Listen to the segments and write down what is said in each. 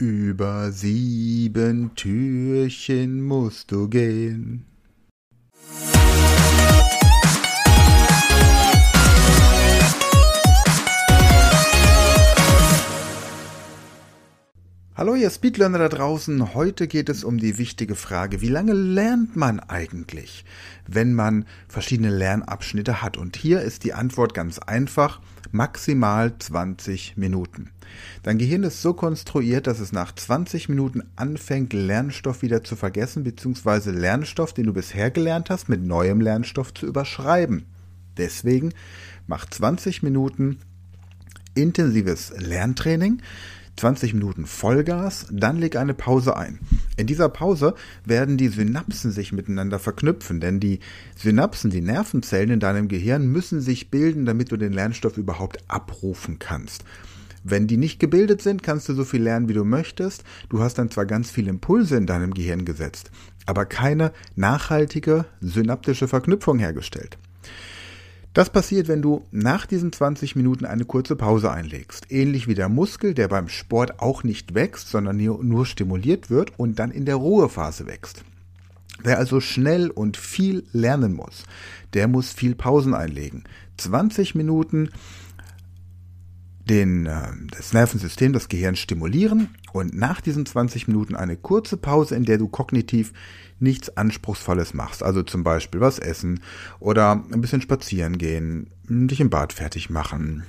Über sieben Türchen musst du gehen. Hallo ihr Speedlearner da draußen, heute geht es um die wichtige Frage, wie lange lernt man eigentlich, wenn man verschiedene Lernabschnitte hat? Und hier ist die Antwort ganz einfach, maximal 20 Minuten. Dein Gehirn ist so konstruiert, dass es nach 20 Minuten anfängt, Lernstoff wieder zu vergessen, beziehungsweise Lernstoff, den du bisher gelernt hast, mit neuem Lernstoff zu überschreiben. Deswegen mach 20 Minuten intensives Lerntraining, 20 Minuten Vollgas, dann leg eine Pause ein. In dieser Pause werden die Synapsen sich miteinander verknüpfen, denn die Synapsen, die Nervenzellen in deinem Gehirn müssen sich bilden, damit du den Lernstoff überhaupt abrufen kannst. Wenn die nicht gebildet sind, kannst du so viel lernen, wie du möchtest. Du hast dann zwar ganz viele Impulse in deinem Gehirn gesetzt, aber keine nachhaltige synaptische Verknüpfung hergestellt. Das passiert, wenn du nach diesen 20 Minuten eine kurze Pause einlegst. Ähnlich wie der Muskel, der beim Sport auch nicht wächst, sondern nur stimuliert wird und dann in der Ruhephase wächst. Wer also schnell und viel lernen muss, der muss viel Pausen einlegen. 20 Minuten den, äh, das Nervensystem, das Gehirn stimulieren und nach diesen 20 Minuten eine kurze Pause, in der du kognitiv nichts Anspruchsvolles machst. Also zum Beispiel was essen oder ein bisschen spazieren gehen, dich im Bad fertig machen,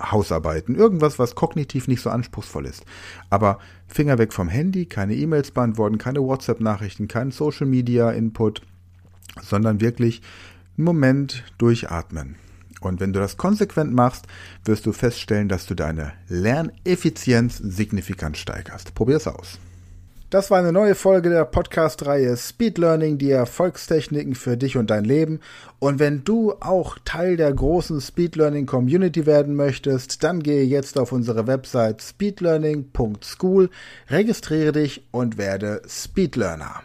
Hausarbeiten, irgendwas, was kognitiv nicht so anspruchsvoll ist. Aber Finger weg vom Handy, keine E-Mails beantworten, keine WhatsApp-Nachrichten, kein Social-Media-Input, sondern wirklich einen Moment durchatmen. Und wenn du das konsequent machst, wirst du feststellen, dass du deine Lerneffizienz signifikant steigerst. Probier's aus. Das war eine neue Folge der Podcast-Reihe Speed Learning, die Erfolgstechniken für dich und dein Leben. Und wenn du auch Teil der großen Speed Learning Community werden möchtest, dann gehe jetzt auf unsere Website speedlearning.school, registriere dich und werde Speed Learner.